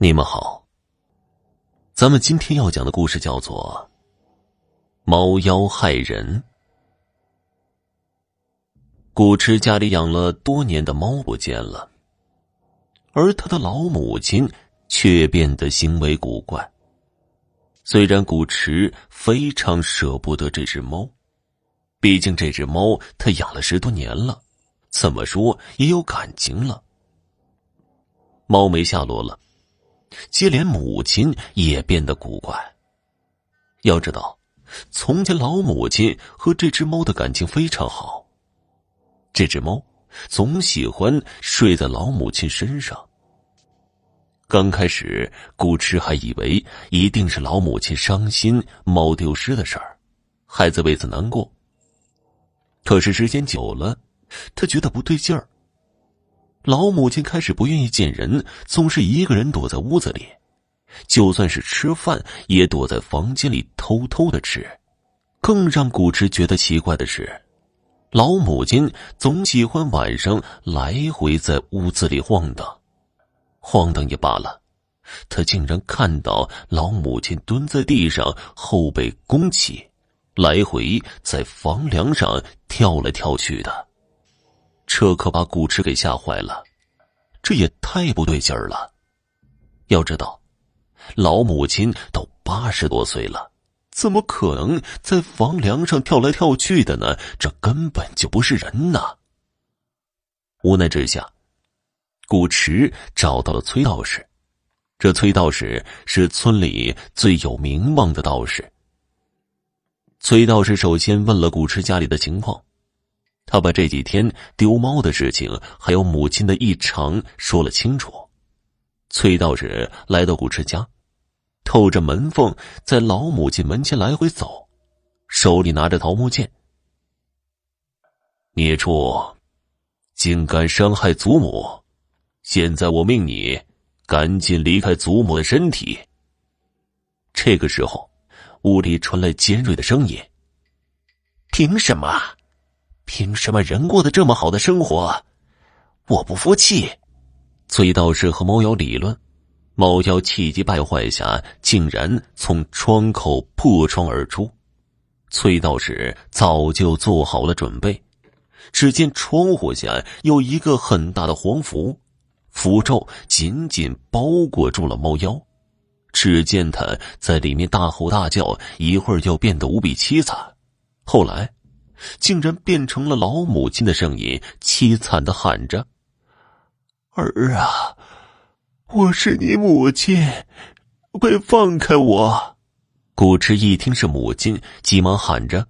你们好。咱们今天要讲的故事叫做《猫妖害人》。古池家里养了多年的猫不见了，而他的老母亲却变得行为古怪。虽然古池非常舍不得这只猫，毕竟这只猫他养了十多年了，怎么说也有感情了。猫没下落了。接连母亲也变得古怪。要知道，从前老母亲和这只猫的感情非常好。这只猫总喜欢睡在老母亲身上。刚开始，古池还以为一定是老母亲伤心猫丢失的事儿，孩子为此难过。可是时间久了，他觉得不对劲儿。老母亲开始不愿意见人，总是一个人躲在屋子里，就算是吃饭，也躲在房间里偷偷的吃。更让古池觉得奇怪的是，老母亲总喜欢晚上来回在屋子里晃荡。晃荡也罢了，他竟然看到老母亲蹲在地上，后背弓起，来回在房梁上跳来跳去的。这可把古池给吓坏了，这也太不对劲儿了。要知道，老母亲都八十多岁了，怎么可能在房梁上跳来跳去的呢？这根本就不是人呐！无奈之下，古池找到了崔道士。这崔道士是村里最有名望的道士。崔道士首先问了古池家里的情况。他把这几天丢猫的事情，还有母亲的异常说了清楚。崔道士来到古池家，透着门缝在老母亲门前来回走，手里拿着桃木剑。孽畜，竟敢伤害祖母！现在我命你赶紧离开祖母的身体。这个时候，屋里传来尖锐的声音：“凭什么？”凭什么人过得这么好的生活？我不服气！崔道士和猫妖理论，猫妖气急败坏下，竟然从窗口破窗而出。崔道士早就做好了准备，只见窗户下有一个很大的黄符，符咒紧紧包裹住了猫妖。只见他在里面大吼大叫，一会儿就变得无比凄惨，后来。竟然变成了老母亲的声音，凄惨的喊着：“儿啊，我是你母亲，快放开我！”古池一听是母亲，急忙喊着：“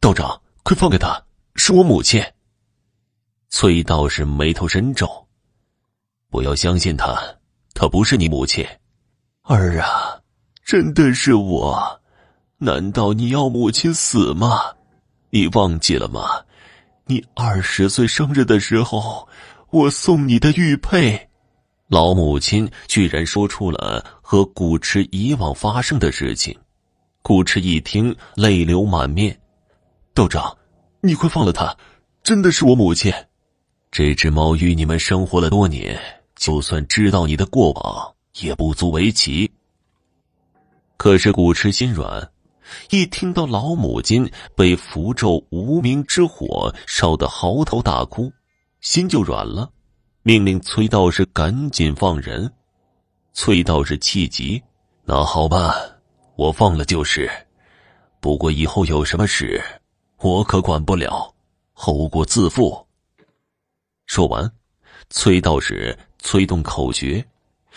道长，快放开他，是我母亲。”崔道士眉头深皱：“不要相信他，他不是你母亲。”儿啊，真的是我，难道你要母亲死吗？你忘记了吗？你二十岁生日的时候，我送你的玉佩。老母亲居然说出了和古池以往发生的事情。古池一听，泪流满面。道长，你快放了他，真的是我母亲。这只猫与你们生活了多年，就算知道你的过往，也不足为奇。可是古池心软。一听到老母亲被符咒无名之火烧得嚎啕大哭，心就软了，命令崔道士赶紧放人。崔道士气急：“那好吧，我放了就是。不过以后有什么事，我可管不了，后果自负。”说完，崔道士催动口诀，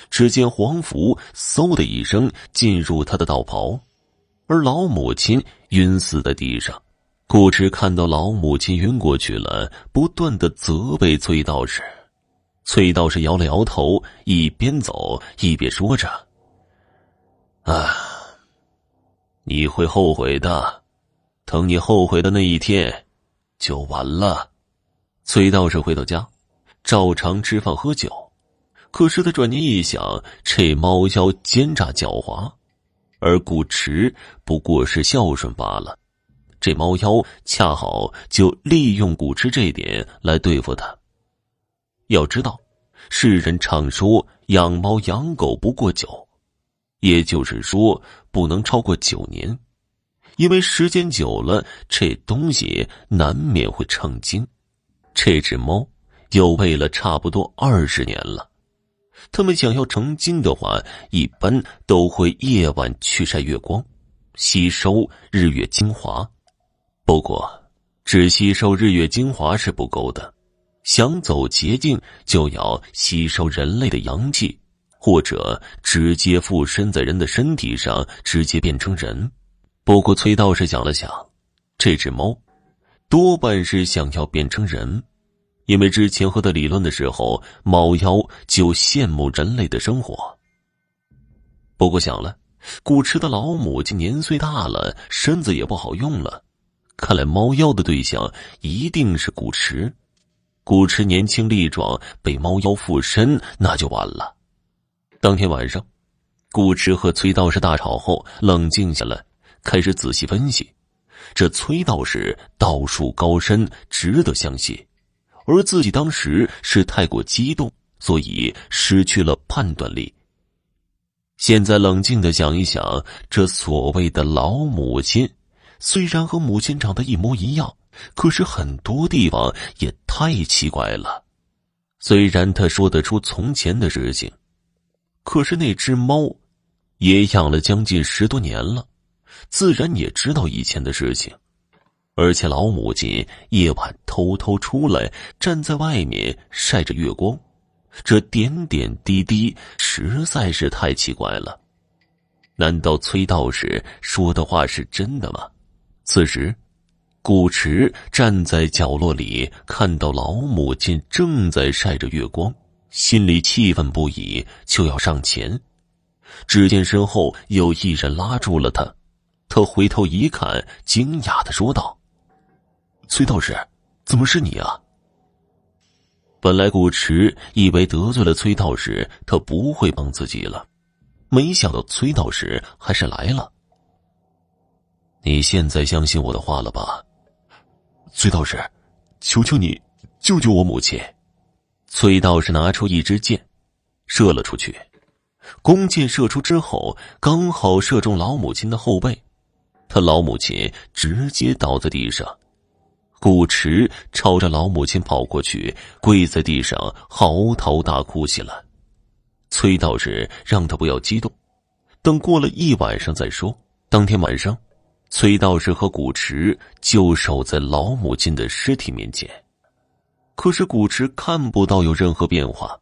只见黄符嗖的一声进入他的道袍。而老母亲晕死在地上，顾池看到老母亲晕过去了，不断的责备崔道士。崔道士摇了摇头，一边走一边说着：“啊，你会后悔的，等你后悔的那一天，就完了。”崔道士回到家，照常吃饭喝酒，可是他转念一想，这猫妖奸诈狡猾。而古池不过是孝顺罢了，这猫妖恰好就利用古池这点来对付他。要知道，世人常说养猫养狗不过九，也就是说不能超过九年，因为时间久了，这东西难免会成精。这只猫又喂了差不多二十年了，他们想要成精的话，一般都会夜晚去晒月光，吸收日月精华。不过，只吸收日月精华是不够的。想走捷径，就要吸收人类的阳气，或者直接附身在人的身体上，直接变成人。不过崔道士想了想，这只猫多半是想要变成人，因为之前和他理论的时候，猫妖就羡慕人类的生活。不过想了，古池的老母亲年岁大了，身子也不好用了，看来猫妖的对象一定是古池。古池年轻力壮，被猫妖附身，那就完了。当天晚上，古池和崔道士大吵后，冷静下来，开始仔细分析。这崔道士道术高深，值得相信，而自己当时是太过激动，所以失去了判断力。现在冷静的想一想，这所谓的老母亲，虽然和母亲长得一模一样。可是很多地方也太奇怪了。虽然他说得出从前的事情，可是那只猫也养了将近十多年了，自然也知道以前的事情。而且老母亲夜晚偷偷出来，站在外面晒着月光，这点点滴滴实在是太奇怪了。难道崔道士说的话是真的吗？此时。古池站在角落里，看到老母亲正在晒着月光，心里气愤不已，就要上前。只见身后有一人拉住了他，他回头一看，惊讶的说道：“崔道士，怎么是你啊？”本来古池以为得罪了崔道士，他不会帮自己了，没想到崔道士还是来了。你现在相信我的话了吧？崔道士，求求你救救我母亲！崔道士拿出一支箭，射了出去。弓箭射出之后，刚好射中老母亲的后背，他老母亲直接倒在地上。古池朝着老母亲跑过去，跪在地上嚎啕大哭起来。崔道士让他不要激动，等过了一晚上再说。当天晚上。崔道士和古池就守在老母亲的尸体面前，可是古池看不到有任何变化。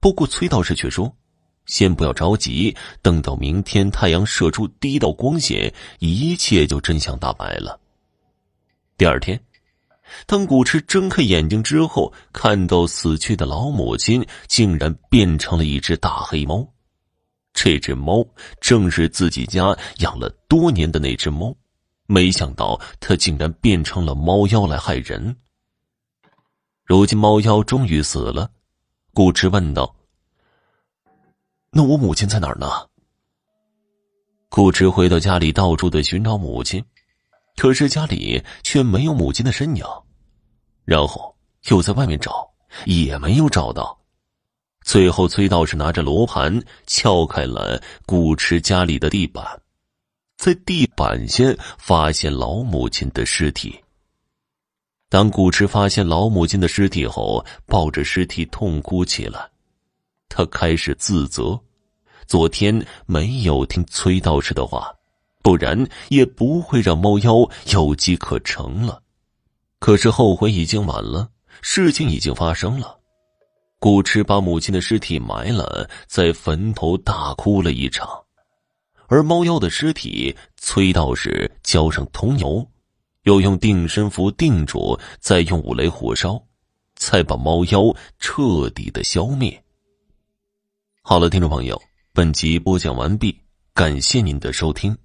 不过崔道士却说：“先不要着急，等到明天太阳射出第一道光线，一切就真相大白了。”第二天，当古驰睁开眼睛之后，看到死去的老母亲竟然变成了一只大黑猫。这只猫正是自己家养了多年的那只猫，没想到它竟然变成了猫妖来害人。如今猫妖终于死了，古驰问道：“那我母亲在哪儿呢？”顾池回到家里，到处的寻找母亲，可是家里却没有母亲的身影，然后又在外面找，也没有找到。最后，崔道士拿着罗盘撬开了古池家里的地板，在地板下发现老母亲的尸体。当古池发现老母亲的尸体后，抱着尸体痛哭起来。他开始自责，昨天没有听崔道士的话，不然也不会让猫妖有机可乘了。可是后悔已经晚了，事情已经发生了。顾池把母亲的尸体埋了，在坟头大哭了一场，而猫妖的尸体，崔道士浇上桐油，又用定身符定住，再用五雷火烧，才把猫妖彻底的消灭。好了，听众朋友，本集播讲完毕，感谢您的收听。